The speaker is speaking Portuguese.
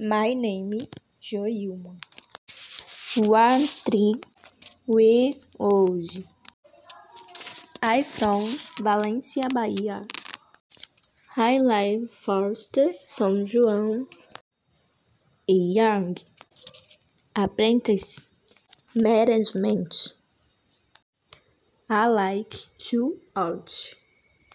My name Joilma. One tree with old. I from Valência, Bahia. I live first São João. e young apprentice management. I like to out.